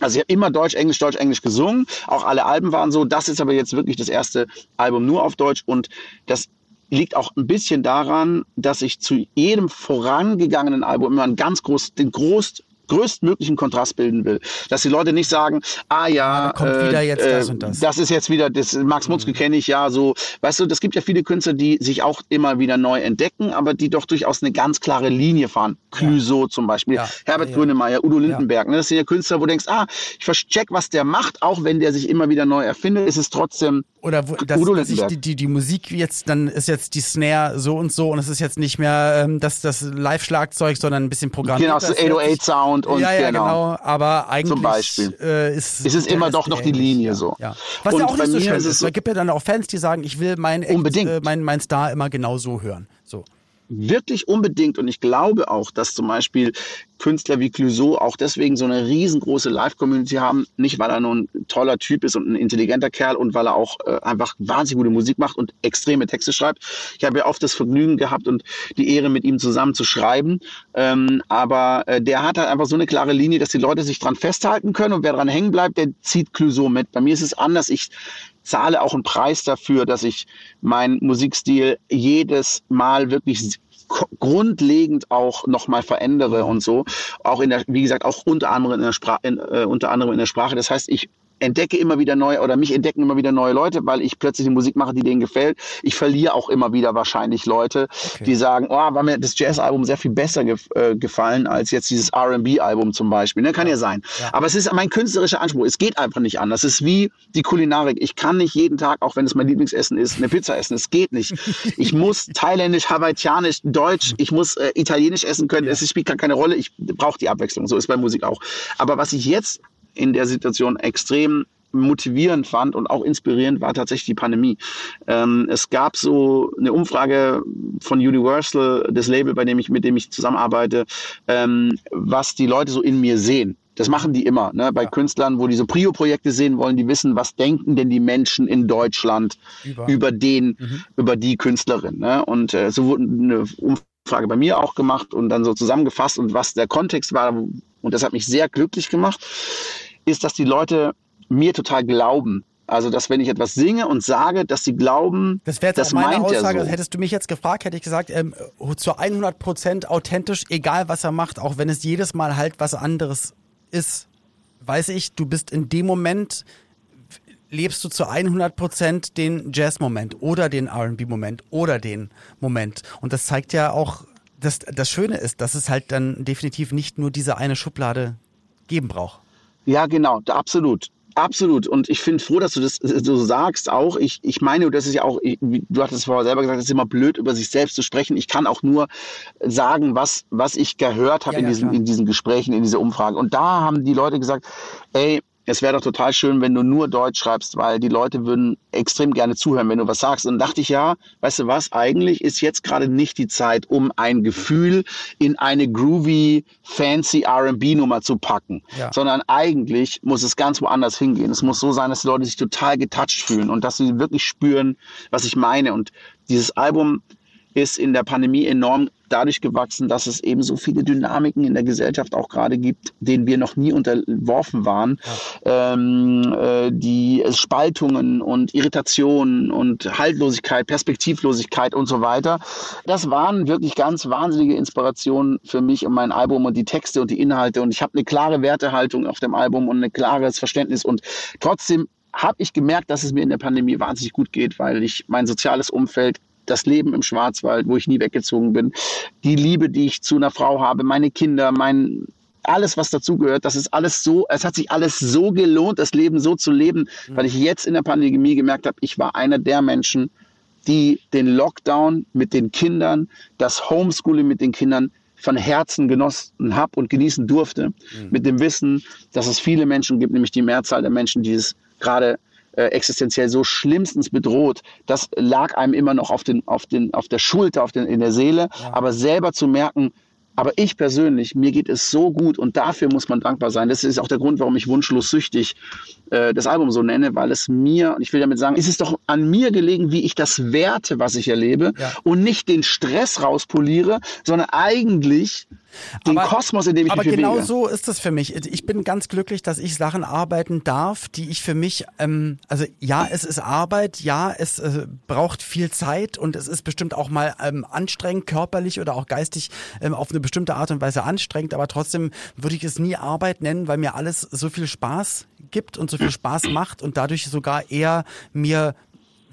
also ich habe immer Deutsch, Englisch, Deutsch, Englisch gesungen. Auch alle Alben waren so. Das ist aber jetzt wirklich das erste Album nur auf Deutsch und das liegt auch ein bisschen daran, dass ich zu jedem vorangegangenen Album immer einen ganz groß, den groß größtmöglichen Kontrast bilden will. Dass die Leute nicht sagen, ah ja, kommt äh, wieder jetzt das und das. Das ist jetzt wieder, das Max Mutzke mhm. kenne ich ja so. Weißt du, das gibt ja viele Künstler, die sich auch immer wieder neu entdecken, aber die doch durchaus eine ganz klare Linie fahren. Clüso ja. zum Beispiel, ja. Herbert Grönemeyer, Udo Lindenberg. Ne? Das sind ja Künstler, wo du denkst, ah, ich vercheck, was der macht, auch wenn der sich immer wieder neu erfindet, ist es trotzdem oder wo, dass, dass ich die, die, die Musik jetzt, dann ist jetzt die Snare so und so und es ist jetzt nicht mehr ähm, das, das Live-Schlagzeug, sondern ein bisschen programmiert. Genau, das 808-Sound und ja, ja, genau. genau. Aber eigentlich Zum Beispiel. Äh, ist, ist es immer doch noch die Linie so. Ja. Was und ja auch nicht so schön ist. Es gibt ja dann auch Fans, die sagen, ich will mein, äh, mein, mein Star immer genau so hören. So wirklich unbedingt. Und ich glaube auch, dass zum Beispiel Künstler wie Clouseau auch deswegen so eine riesengroße Live-Community haben. Nicht, weil er nur ein toller Typ ist und ein intelligenter Kerl und weil er auch äh, einfach wahnsinnig gute Musik macht und extreme Texte schreibt. Ich habe ja oft das Vergnügen gehabt und die Ehre, mit ihm zusammen zu schreiben. Ähm, aber äh, der hat halt einfach so eine klare Linie, dass die Leute sich dran festhalten können und wer dran hängen bleibt, der zieht Clouseau mit. Bei mir ist es anders. Ich zahle auch einen Preis dafür, dass ich meinen Musikstil jedes Mal wirklich grundlegend auch nochmal verändere und so. Auch in der, wie gesagt, auch unter anderem in der Sprache, äh, unter anderem in der Sprache. Das heißt, ich entdecke immer wieder neue oder mich entdecken immer wieder neue Leute, weil ich plötzlich die Musik mache, die denen gefällt. Ich verliere auch immer wieder wahrscheinlich Leute, okay. die sagen, oh, war mir das Jazz-Album sehr viel besser gef äh, gefallen als jetzt dieses R&B-Album zum Beispiel. Ne? Kann ja, ja sein. Ja. Aber es ist mein künstlerischer Anspruch. Es geht einfach nicht anders. Es ist wie die Kulinarik. Ich kann nicht jeden Tag, auch wenn es mein Lieblingsessen ist, eine Pizza essen. Es geht nicht. Ich muss thailändisch, hawaiianisch, deutsch, ich muss äh, italienisch essen können. Ja. Es spielt gar keine Rolle. Ich brauche die Abwechslung. So ist bei Musik auch. Aber was ich jetzt in der Situation extrem motivierend fand und auch inspirierend war tatsächlich die Pandemie. Ähm, es gab so eine Umfrage von Universal, das Label, bei dem ich, mit dem ich zusammenarbeite, ähm, was die Leute so in mir sehen. Das machen die immer. Ne? Bei ja. Künstlern, wo die so Prio-Projekte sehen wollen, die wissen, was denken denn die Menschen in Deutschland über, über den, mhm. über die Künstlerin. Ne? Und äh, so wurde eine Umfrage bei mir auch gemacht und dann so zusammengefasst und was der Kontext war. Und das hat mich sehr glücklich gemacht ist, dass die Leute mir total glauben. Also, dass wenn ich etwas singe und sage, dass sie glauben, das wäre jetzt das auch meine Aussage. So. Hättest du mich jetzt gefragt, hätte ich gesagt, ähm, zu 100 Prozent authentisch, egal was er macht, auch wenn es jedes Mal halt was anderes ist, weiß ich, du bist in dem Moment lebst du zu 100 Prozent den Jazz-Moment oder den R&B-Moment oder den Moment. Und das zeigt ja auch, dass das Schöne ist, dass es halt dann definitiv nicht nur diese eine Schublade geben braucht. Ja, genau, absolut. Absolut. Und ich finde froh, dass du das so sagst auch. Ich, ich meine, das ist ja auch, du hattest es vorher selber gesagt, es ist immer blöd, über sich selbst zu sprechen. Ich kann auch nur sagen, was, was ich gehört habe ja, in, diesen, in diesen Gesprächen, in dieser Umfrage. Und da haben die Leute gesagt, ey, es wäre doch total schön, wenn du nur Deutsch schreibst, weil die Leute würden extrem gerne zuhören, wenn du was sagst. Und dachte ich, ja, weißt du was, eigentlich ist jetzt gerade nicht die Zeit, um ein Gefühl in eine groovy, fancy R&B-Nummer zu packen, ja. sondern eigentlich muss es ganz woanders hingehen. Es muss so sein, dass die Leute sich total getouched fühlen und dass sie wirklich spüren, was ich meine. Und dieses Album ist in der Pandemie enorm dadurch gewachsen, dass es eben so viele Dynamiken in der Gesellschaft auch gerade gibt, denen wir noch nie unterworfen waren, ja. ähm, äh, die Spaltungen und Irritationen und Haltlosigkeit, Perspektivlosigkeit und so weiter. Das waren wirklich ganz wahnsinnige Inspirationen für mich und mein Album und die Texte und die Inhalte. Und ich habe eine klare Wertehaltung auf dem Album und ein klares Verständnis. Und trotzdem habe ich gemerkt, dass es mir in der Pandemie wahnsinnig gut geht, weil ich mein soziales Umfeld das Leben im Schwarzwald, wo ich nie weggezogen bin, die Liebe, die ich zu einer Frau habe, meine Kinder, mein alles, was dazugehört, das ist alles so, es hat sich alles so gelohnt, das Leben so zu leben, weil ich jetzt in der Pandemie gemerkt habe, ich war einer der Menschen, die den Lockdown mit den Kindern, das Homeschooling mit den Kindern von Herzen genossen habe und genießen durfte, mhm. mit dem Wissen, dass es viele Menschen gibt, nämlich die Mehrzahl der Menschen, die es gerade äh, existenziell so schlimmstens bedroht, das lag einem immer noch auf, den, auf, den, auf der Schulter, auf den, in der Seele. Ja. Aber selber zu merken, aber ich persönlich, mir geht es so gut und dafür muss man dankbar sein. Das ist auch der Grund, warum ich wunschlos süchtig äh, das Album so nenne, weil es mir, und ich will damit sagen, ist es doch an mir gelegen, wie ich das werte, was ich erlebe ja. und nicht den Stress rauspoliere, sondern eigentlich den aber, Kosmos, in dem ich aber mich bewege. Aber genau so ist es für mich. Ich bin ganz glücklich, dass ich Sachen arbeiten darf, die ich für mich, ähm, also ja, es ist Arbeit, ja, es äh, braucht viel Zeit und es ist bestimmt auch mal ähm, anstrengend, körperlich oder auch geistig ähm, auf eine bestimmte Art und Weise anstrengend, aber trotzdem würde ich es nie Arbeit nennen, weil mir alles so viel Spaß gibt und so viel Spaß macht und dadurch sogar eher mir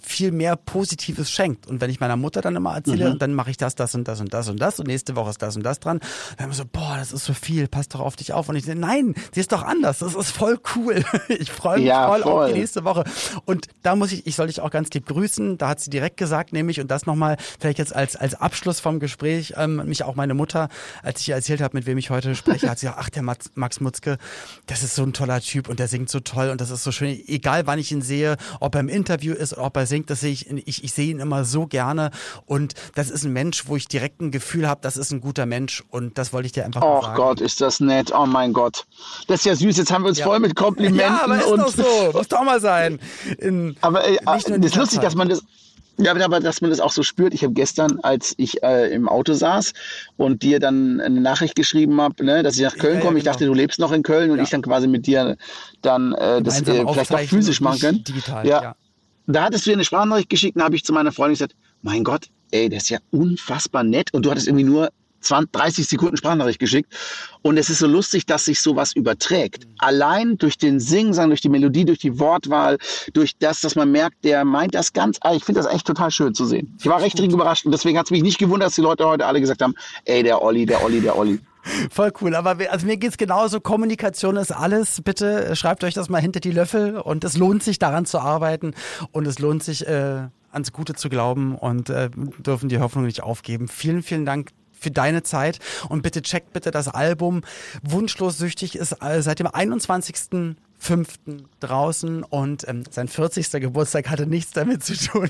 viel mehr Positives schenkt. Und wenn ich meiner Mutter dann immer erzähle, mhm. dann mache ich das, das und das und das und das und nächste Woche ist das und das dran, dann immer so, boah, das ist so viel, pass doch auf dich auf. Und ich sage, nein, sie ist doch anders, das ist voll cool. Ich freue mich ja, voll, voll, auf die nächste Woche. Und da muss ich, ich soll dich auch ganz lieb grüßen, da hat sie direkt gesagt, nämlich, und das nochmal vielleicht jetzt als, als Abschluss vom Gespräch, ähm, mich auch meine Mutter, als ich ihr erzählt habe, mit wem ich heute spreche, hat sie gesagt, ach, der Max, Max Mutzke, das ist so ein toller Typ und der singt so toll und das ist so schön, egal wann ich ihn sehe, ob er im Interview ist oder ob er singt, das sehe ich, ich, ich sehe ihn immer so gerne und das ist ein Mensch, wo ich direkt ein Gefühl habe, das ist ein guter Mensch und das wollte ich dir einfach oh sagen. Oh Gott, ist das nett, oh mein Gott. Das ist ja süß, jetzt haben wir uns ja. voll mit Komplimenten. Ja, aber ist und doch so, muss doch mal sein. In, aber äh, das ist lustig, dass man das ja, aber dass man das auch so spürt. Ich habe gestern, als ich äh, im Auto saß und dir dann eine Nachricht geschrieben habe, ne, dass ich nach Köln ja, komme, ja, genau. ich dachte, du lebst noch in Köln und ja. ich dann quasi mit dir dann äh, das äh, vielleicht auch physisch machen kann. Digital, ja da hattest du dir eine Sprachnachricht geschickt, und habe ich zu meiner Freundin gesagt, mein Gott, ey, der ist ja unfassbar nett. Und du hattest irgendwie nur 20, 30 Sekunden Sprachnachricht geschickt. Und es ist so lustig, dass sich sowas überträgt. Allein durch den Singsang, durch die Melodie, durch die Wortwahl, durch das, dass man merkt, der meint das ganz, ich finde das echt total schön zu sehen. Ich war recht überrascht und deswegen hat es mich nicht gewundert, dass die Leute heute alle gesagt haben, ey, der Olli, der Olli, der Olli. Voll cool. Aber also mir geht's genauso. Kommunikation ist alles. Bitte schreibt euch das mal hinter die Löffel. Und es lohnt sich, daran zu arbeiten. Und es lohnt sich, äh, ans Gute zu glauben und äh, dürfen die Hoffnung nicht aufgeben. Vielen, vielen Dank für deine Zeit und bitte checkt bitte das Album. Wunschlos süchtig ist äh, seit dem 21 fünften draußen und ähm, sein 40. Geburtstag hatte nichts damit zu tun.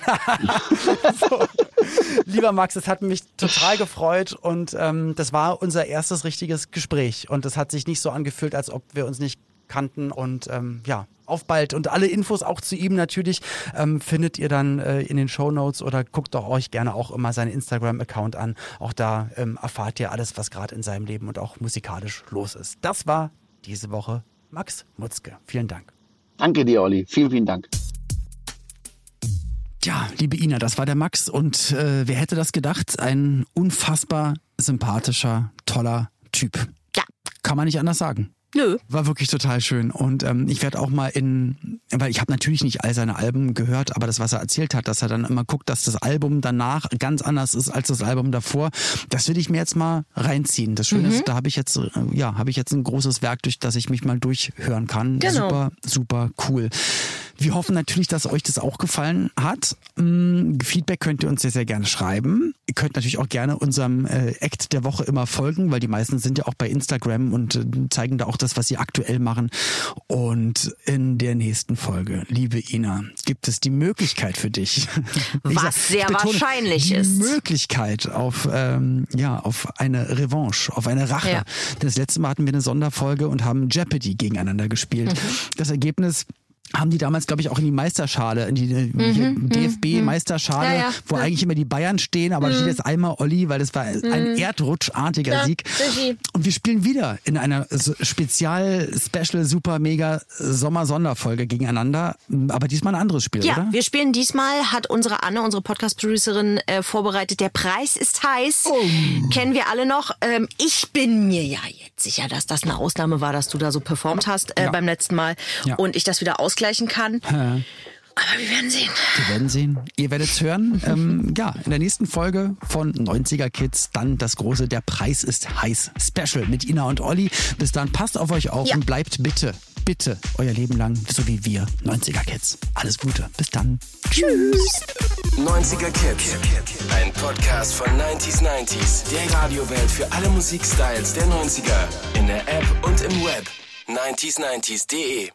so. Lieber Max, es hat mich total gefreut und ähm, das war unser erstes richtiges Gespräch und es hat sich nicht so angefühlt, als ob wir uns nicht kannten und ähm, ja, auf bald. Und alle Infos auch zu ihm natürlich ähm, findet ihr dann äh, in den Show Notes oder guckt doch euch gerne auch immer seinen Instagram-Account an. Auch da ähm, erfahrt ihr alles, was gerade in seinem Leben und auch musikalisch los ist. Das war diese Woche Max Mutzke. Vielen Dank. Danke dir, Olli. Vielen, vielen Dank. Ja, liebe Ina, das war der Max und äh, wer hätte das gedacht? Ein unfassbar sympathischer, toller Typ. Ja. Kann man nicht anders sagen. Nö. War wirklich total schön. Und ähm, ich werde auch mal in, weil ich habe natürlich nicht all seine Alben gehört, aber das, was er erzählt hat, dass er dann immer guckt, dass das Album danach ganz anders ist als das Album davor, das will ich mir jetzt mal reinziehen. Das Schöne mhm. ist, da habe ich jetzt, äh, ja, habe ich jetzt ein großes Werk, durch das ich mich mal durchhören kann. Genau. Super, super cool. Wir hoffen natürlich, dass euch das auch gefallen hat. Mm, Feedback könnt ihr uns sehr, sehr gerne schreiben. Ihr könnt natürlich auch gerne unserem äh, Act der Woche immer folgen, weil die meisten sind ja auch bei Instagram und äh, zeigen da auch das, was sie aktuell machen. Und in der nächsten Folge, liebe Ina, gibt es die Möglichkeit für dich. was sag, sehr betone, wahrscheinlich die ist. Die Möglichkeit auf, ähm, ja, auf eine Revanche, auf eine Rache. Ja. Das letzte Mal hatten wir eine Sonderfolge und haben Jeopardy gegeneinander gespielt. Mhm. Das Ergebnis haben die damals, glaube ich, auch in die Meisterschale, in die mhm, DFB-Meisterschale, mhm. ja, ja, wo ja. eigentlich immer die Bayern stehen, aber mhm. da steht jetzt einmal Olli, weil das war ein mhm. erdrutschartiger Sieg. Und wir spielen wieder in einer Spezial, Special, Super, Mega Sommer-Sonderfolge gegeneinander, aber diesmal ein anderes Spiel, ja, oder? wir spielen diesmal, hat unsere Anne, unsere Podcast-Producerin, äh, vorbereitet, der Preis ist heiß. Oh. Kennen wir alle noch. Ähm, ich bin mir ja jetzt sicher, dass das eine Ausnahme war, dass du da so performt hast äh, beim letzten Mal und ich das wieder ausgleiche ausgleichen kann. Ja. Aber wir werden sehen. Wir werden sehen. Ihr werdet es hören. ähm, ja, in der nächsten Folge von 90er Kids dann das große Der Preis ist heiß Special mit Ina und Olli. Bis dann passt auf euch auf ja. und bleibt bitte, bitte euer Leben lang so wie wir 90er Kids. Alles Gute. Bis dann. Tschüss. 90er Kids. Ein Podcast von 90s 90s. Der Radiowelt für alle Musikstyles der 90er. In der App und im Web. 90s90s.de